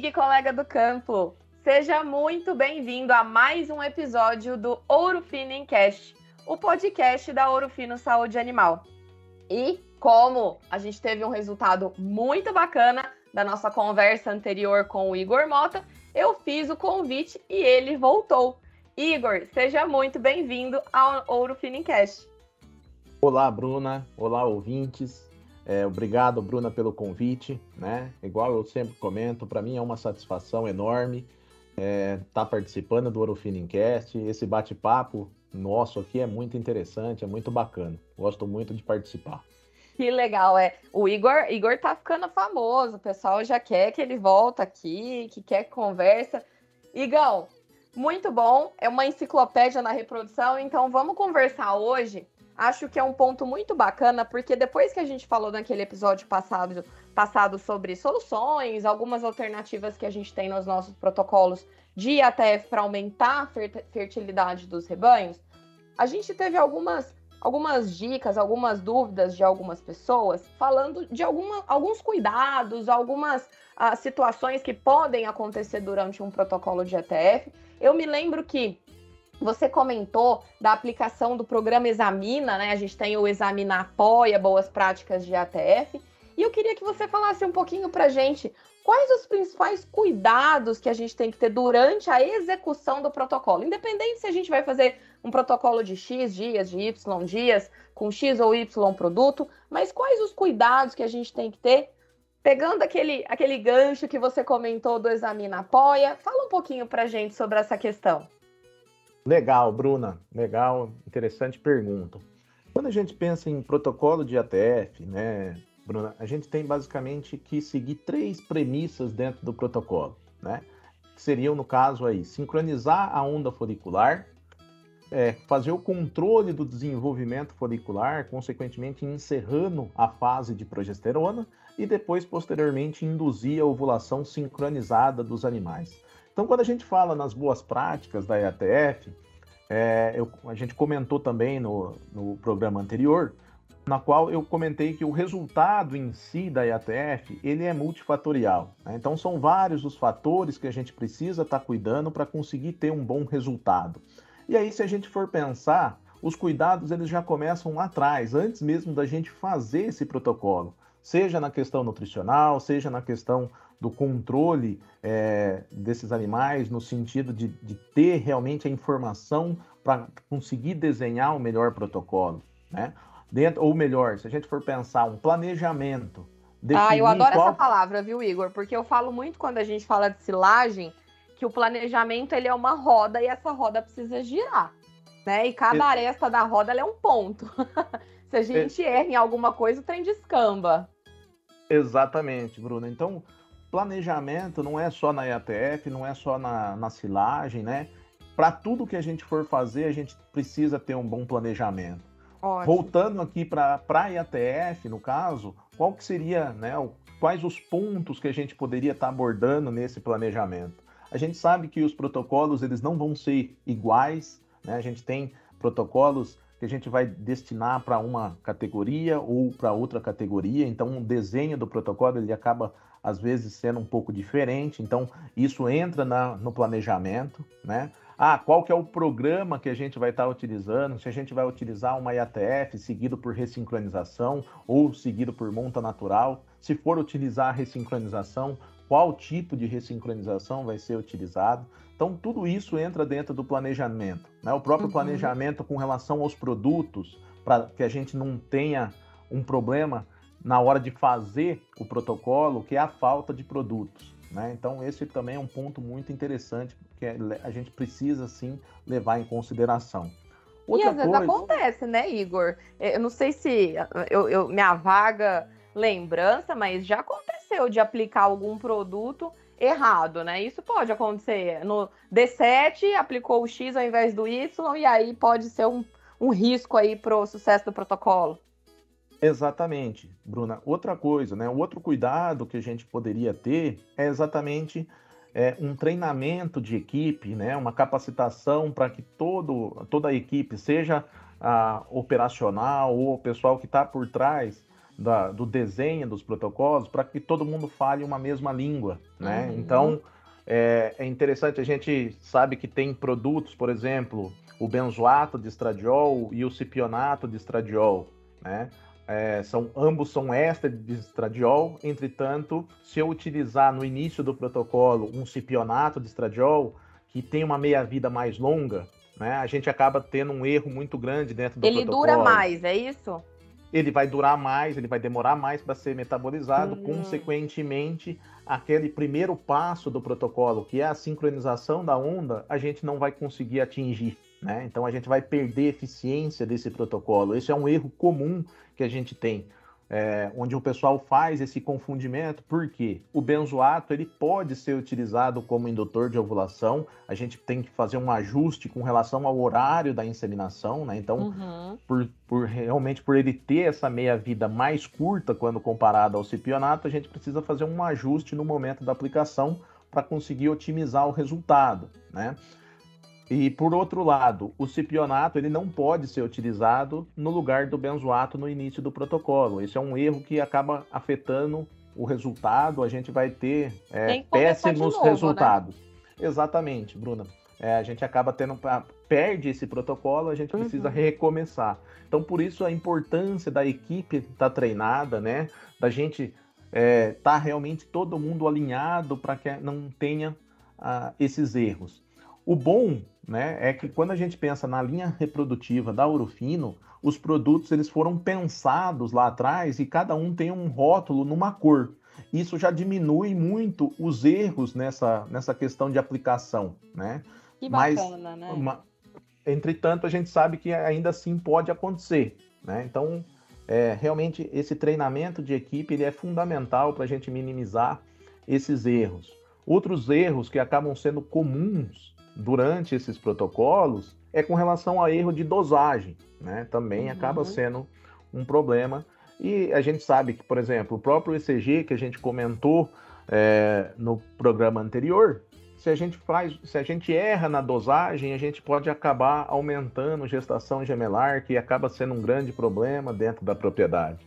amiga e colega do campo. Seja muito bem-vindo a mais um episódio do Ouro Fino Encast, o podcast da Ouro Fino Saúde Animal. E como a gente teve um resultado muito bacana da nossa conversa anterior com o Igor Mota, eu fiz o convite e ele voltou. Igor, seja muito bem-vindo ao Ouro Fino Encast. Olá, Bruna. Olá, ouvintes. É, obrigado, Bruna, pelo convite. Né? Igual eu sempre comento, para mim é uma satisfação enorme estar é, tá participando do Orofinincast. Esse bate-papo nosso aqui é muito interessante, é muito bacana. Gosto muito de participar. Que legal, é. O Igor, Igor tá ficando famoso, o pessoal já quer que ele volta aqui, que quer conversa. Igão, muito bom, é uma enciclopédia na reprodução, então vamos conversar hoje acho que é um ponto muito bacana, porque depois que a gente falou naquele episódio passado, passado sobre soluções, algumas alternativas que a gente tem nos nossos protocolos de IATF para aumentar a fertilidade dos rebanhos, a gente teve algumas, algumas dicas, algumas dúvidas de algumas pessoas falando de alguma, alguns cuidados, algumas uh, situações que podem acontecer durante um protocolo de IATF. Eu me lembro que você comentou da aplicação do programa Examina, né? A gente tem o Examina Apoia Boas Práticas de ATF. E eu queria que você falasse um pouquinho para gente quais os principais cuidados que a gente tem que ter durante a execução do protocolo. Independente se a gente vai fazer um protocolo de X dias, de Y dias, com X ou Y produto, mas quais os cuidados que a gente tem que ter Pegando aquele, aquele gancho que você comentou do Examina Apoia, fala um pouquinho para gente sobre essa questão. Legal, Bruna. Legal, interessante pergunta. Quando a gente pensa em protocolo de ATF, né, Bruna, a gente tem basicamente que seguir três premissas dentro do protocolo, né? Que seriam, no caso aí, sincronizar a onda folicular, é, fazer o controle do desenvolvimento folicular, consequentemente encerrando a fase de progesterona e depois, posteriormente, induzir a ovulação sincronizada dos animais. Então, quando a gente fala nas boas práticas da EATF, é, eu, a gente comentou também no, no programa anterior, na qual eu comentei que o resultado em si da EATF ele é multifatorial. Né? Então são vários os fatores que a gente precisa estar tá cuidando para conseguir ter um bom resultado. E aí, se a gente for pensar, os cuidados eles já começam lá atrás, antes mesmo da gente fazer esse protocolo, seja na questão nutricional, seja na questão do controle é, desses animais, no sentido de, de ter realmente a informação para conseguir desenhar o melhor protocolo, né? Dentro, ou melhor, se a gente for pensar um planejamento. Ah, eu adoro qual... essa palavra, viu, Igor? Porque eu falo muito quando a gente fala de silagem que o planejamento ele é uma roda e essa roda precisa girar, né? E cada aresta da roda é um ponto. se a gente erra em alguma coisa, o trem descamba. Exatamente, Bruno. Então, planejamento não é só na IATF, não é só na, na silagem, né? Para tudo que a gente for fazer, a gente precisa ter um bom planejamento. Ótimo. Voltando aqui para a IATF, no caso, qual que seria, né, quais os pontos que a gente poderia estar tá abordando nesse planejamento? A gente sabe que os protocolos eles não vão ser iguais, né? A gente tem protocolos que a gente vai destinar para uma categoria ou para outra categoria, então o desenho do protocolo ele acaba às vezes sendo um pouco diferente, então isso entra na, no planejamento, né? Ah, qual que é o programa que a gente vai estar tá utilizando? Se a gente vai utilizar uma IATF seguido por ressincronização ou seguido por monta natural. Se for utilizar a ressincronização, qual tipo de ressincronização vai ser utilizado? Então, tudo isso entra dentro do planejamento. Né? O próprio uhum. planejamento com relação aos produtos, para que a gente não tenha um problema na hora de fazer o protocolo, que é a falta de produtos. Né? Então, esse também é um ponto muito interessante que a gente precisa, sim, levar em consideração. Outra e às coisa... vezes acontece, né, Igor? Eu não sei se eu, eu, minha vaga lembrança, mas já aconteceu de aplicar algum produto errado, né? Isso pode acontecer. No D7 aplicou o X ao invés do Y, e aí pode ser um, um risco aí para o sucesso do protocolo. Exatamente, Bruna. Outra coisa, né? Outro cuidado que a gente poderia ter é exatamente é, um treinamento de equipe, né? Uma capacitação para que todo, toda a equipe, seja a operacional ou o pessoal que está por trás, da, do desenho dos protocolos para que todo mundo fale uma mesma língua, né? Uhum. Então, é, é, interessante, a gente sabe que tem produtos, por exemplo, o benzoato de estradiol e o cipionato de estradiol, né? É, são, ambos são éster de estradiol, entretanto, se eu utilizar no início do protocolo um cipionato de estradiol, que tem uma meia-vida mais longa, né, a gente acaba tendo um erro muito grande dentro do ele protocolo. Ele dura mais, é isso? Ele vai durar mais, ele vai demorar mais para ser metabolizado, hum. consequentemente, aquele primeiro passo do protocolo, que é a sincronização da onda, a gente não vai conseguir atingir. Né? Então a gente vai perder eficiência desse protocolo. Esse é um erro comum que a gente tem, é, onde o pessoal faz esse confundimento, porque o benzoato ele pode ser utilizado como indutor de ovulação. A gente tem que fazer um ajuste com relação ao horário da inseminação, né? Então, uhum. por, por, realmente por ele ter essa meia vida mais curta quando comparado ao cipionato, a gente precisa fazer um ajuste no momento da aplicação para conseguir otimizar o resultado, né? E por outro lado, o cipionato ele não pode ser utilizado no lugar do benzoato no início do protocolo. Esse é um erro que acaba afetando o resultado. A gente vai ter é, péssimos novo, né? resultados. Né? Exatamente, Bruna. É, a gente acaba tendo perde esse protocolo, a gente precisa uhum. recomeçar. Então, por isso a importância da equipe estar tá treinada, né? Da gente é, tá realmente todo mundo alinhado para que não tenha uh, esses erros. O bom né, é que quando a gente pensa na linha reprodutiva da Urufino, os produtos eles foram pensados lá atrás e cada um tem um rótulo numa cor. Isso já diminui muito os erros nessa, nessa questão de aplicação, né? Que bacana, Mas, né? Uma, entretanto, a gente sabe que ainda assim pode acontecer, né? Então, é, realmente esse treinamento de equipe ele é fundamental para a gente minimizar esses erros. Outros erros que acabam sendo comuns durante esses protocolos é com relação a erro de dosagem, né? Também uhum. acaba sendo um problema. E a gente sabe que, por exemplo, o próprio ECG que a gente comentou é, no programa anterior, se a gente faz, se a gente erra na dosagem, a gente pode acabar aumentando gestação gemelar, que acaba sendo um grande problema dentro da propriedade.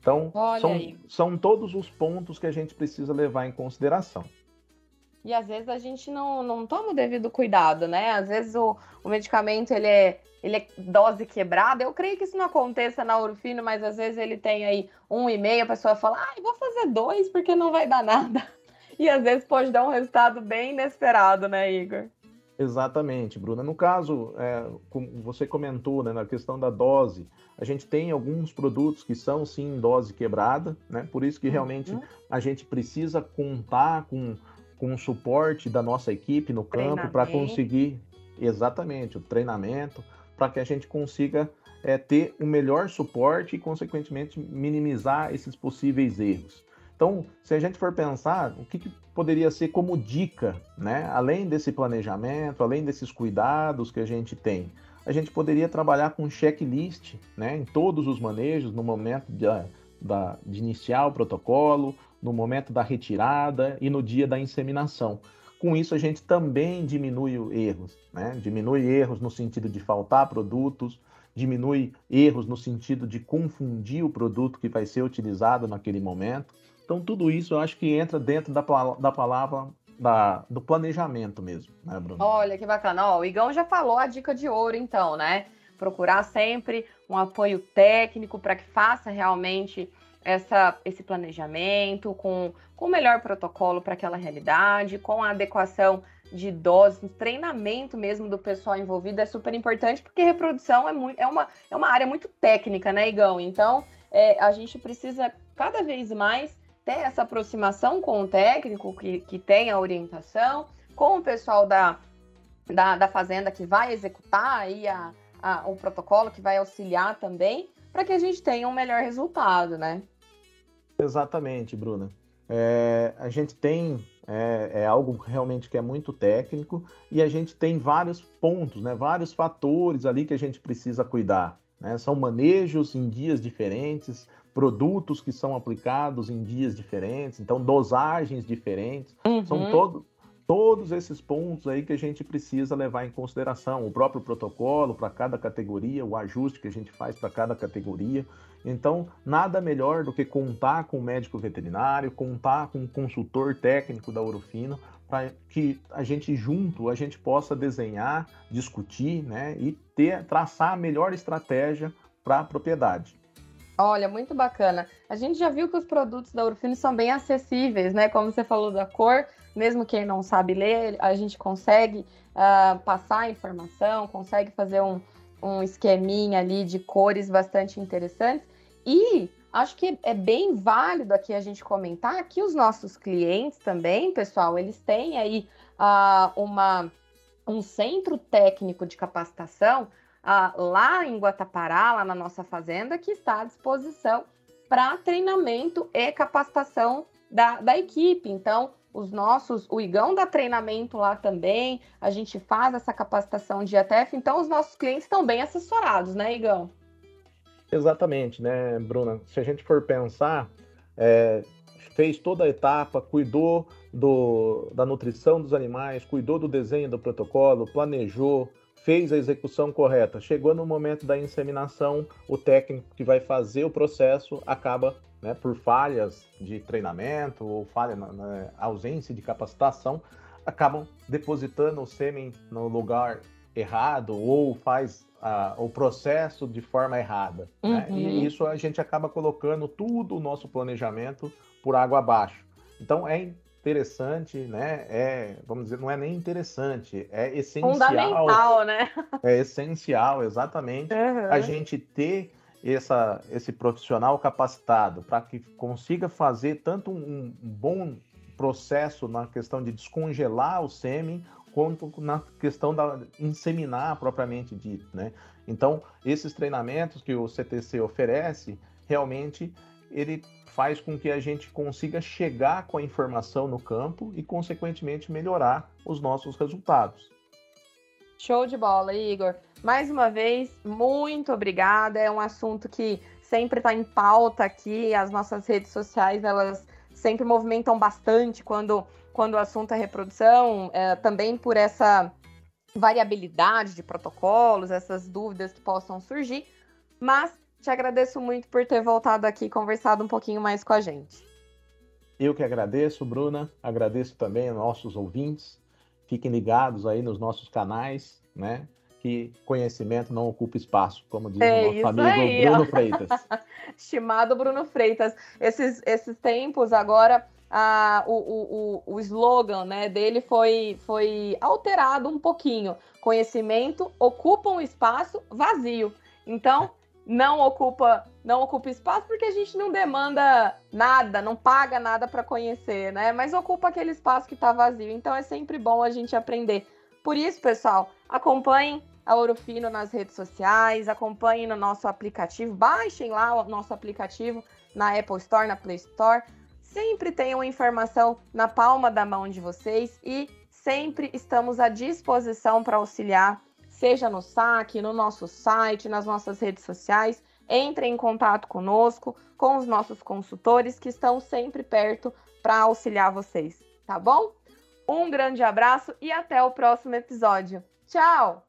Então, são, são todos os pontos que a gente precisa levar em consideração. E às vezes a gente não, não toma o devido cuidado, né? Às vezes o, o medicamento ele é, ele é dose quebrada. Eu creio que isso não aconteça na Urfino, mas às vezes ele tem aí um e meio, a pessoa fala, ah, vou fazer dois porque não vai dar nada. E às vezes pode dar um resultado bem inesperado, né, Igor? Exatamente, Bruna. No caso, é, como você comentou, né, na questão da dose, a gente tem alguns produtos que são sim dose quebrada, né? Por isso que realmente uhum. a gente precisa contar com com o suporte da nossa equipe no campo para conseguir exatamente o treinamento, para que a gente consiga é, ter o um melhor suporte e, consequentemente, minimizar esses possíveis erros. Então, se a gente for pensar, o que, que, poderia ser como dica, né? Além desse planejamento, além desses cuidados que a gente tem, a gente poderia trabalhar com checklist, né? Em todos os manejos, no momento de, da, de iniciar o protocolo, no momento da retirada e no dia da inseminação. Com isso, a gente também diminui erros, né? diminui erros no sentido de faltar produtos, diminui erros no sentido de confundir o produto que vai ser utilizado naquele momento. Então, tudo isso eu acho que entra dentro da, da palavra da, do planejamento mesmo, né, Bruno? Olha que bacana. Ó, o Igão já falou a dica de ouro, então, né? Procurar sempre um apoio técnico para que faça realmente essa, esse planejamento, com, com o melhor protocolo para aquela realidade, com a adequação de doses, treinamento mesmo do pessoal envolvido é super importante, porque reprodução é, muito, é, uma, é uma área muito técnica, né, Igão? Então, é, a gente precisa cada vez mais ter essa aproximação com o técnico que, que tem a orientação, com o pessoal da, da, da fazenda que vai executar aí a, a, o protocolo, que vai auxiliar também, para que a gente tenha um melhor resultado, né? Exatamente, Bruna. É, a gente tem é, é, algo realmente que é muito técnico e a gente tem vários pontos, né, vários fatores ali que a gente precisa cuidar. Né? São manejos em dias diferentes, produtos que são aplicados em dias diferentes, então dosagens diferentes. Uhum. São todo, todos esses pontos aí que a gente precisa levar em consideração, o próprio protocolo para cada categoria, o ajuste que a gente faz para cada categoria. Então, nada melhor do que contar com o médico veterinário, contar com o consultor técnico da Orofino, para que a gente junto a gente possa desenhar, discutir, né, e ter traçar a melhor estratégia para a propriedade. Olha, muito bacana. A gente já viu que os produtos da Orofino são bem acessíveis, né? Como você falou da cor, mesmo quem não sabe ler, a gente consegue uh, passar a informação, consegue fazer um, um esqueminha ali de cores bastante interessantes. E acho que é bem válido aqui a gente comentar que os nossos clientes também, pessoal, eles têm aí uh, uma, um centro técnico de capacitação uh, lá em Guatapará, lá na nossa fazenda, que está à disposição para treinamento e capacitação da, da equipe. Então, os nossos, o Igão dá treinamento lá também, a gente faz essa capacitação de IATF, então os nossos clientes estão bem assessorados, né, Igão? Exatamente, né, Bruna? Se a gente for pensar, é, fez toda a etapa, cuidou do, da nutrição dos animais, cuidou do desenho do protocolo, planejou, fez a execução correta. Chegou no momento da inseminação, o técnico que vai fazer o processo acaba, né, por falhas de treinamento ou falha na, na ausência de capacitação, acabam depositando o sêmen no lugar errado ou faz o processo de forma errada. Uhum. Né? E uhum. isso a gente acaba colocando tudo o nosso planejamento por água abaixo. Então é interessante, né? É, vamos dizer, não é nem interessante, é essencial. Fundamental, né? É essencial, exatamente, uhum. a gente ter essa, esse profissional capacitado para que consiga fazer tanto um, um bom processo na questão de descongelar o sêmen, quanto na questão da inseminar propriamente dito, né? Então, esses treinamentos que o CTC oferece, realmente ele faz com que a gente consiga chegar com a informação no campo e, consequentemente, melhorar os nossos resultados. Show de bola, Igor. Mais uma vez, muito obrigada. É um assunto que sempre está em pauta aqui. As nossas redes sociais, elas sempre movimentam bastante quando, quando o assunto é reprodução, é, também por essa variabilidade de protocolos, essas dúvidas que possam surgir. Mas te agradeço muito por ter voltado aqui e conversado um pouquinho mais com a gente. Eu que agradeço, Bruna. Agradeço também aos nossos ouvintes. Fiquem ligados aí nos nossos canais, né? Que conhecimento não ocupa espaço, como diz é o nosso amigo aí, Bruno ó. Freitas. Estimado Bruno Freitas. Esses, esses tempos agora. Ah, o, o, o, slogan né, dele foi, foi alterado um pouquinho. Conhecimento ocupa um espaço vazio. Então, não ocupa não ocupa espaço porque a gente não demanda nada, não paga nada para conhecer, né? Mas ocupa aquele espaço que está vazio. Então é sempre bom a gente aprender. Por isso, pessoal, acompanhem a Orofino nas redes sociais, acompanhem no nosso aplicativo, baixem lá o nosso aplicativo na Apple Store, na Play Store. Sempre tenham informação na palma da mão de vocês e sempre estamos à disposição para auxiliar seja no saque, no nosso site, nas nossas redes sociais. Entre em contato conosco, com os nossos consultores que estão sempre perto para auxiliar vocês, tá bom? Um grande abraço e até o próximo episódio. Tchau!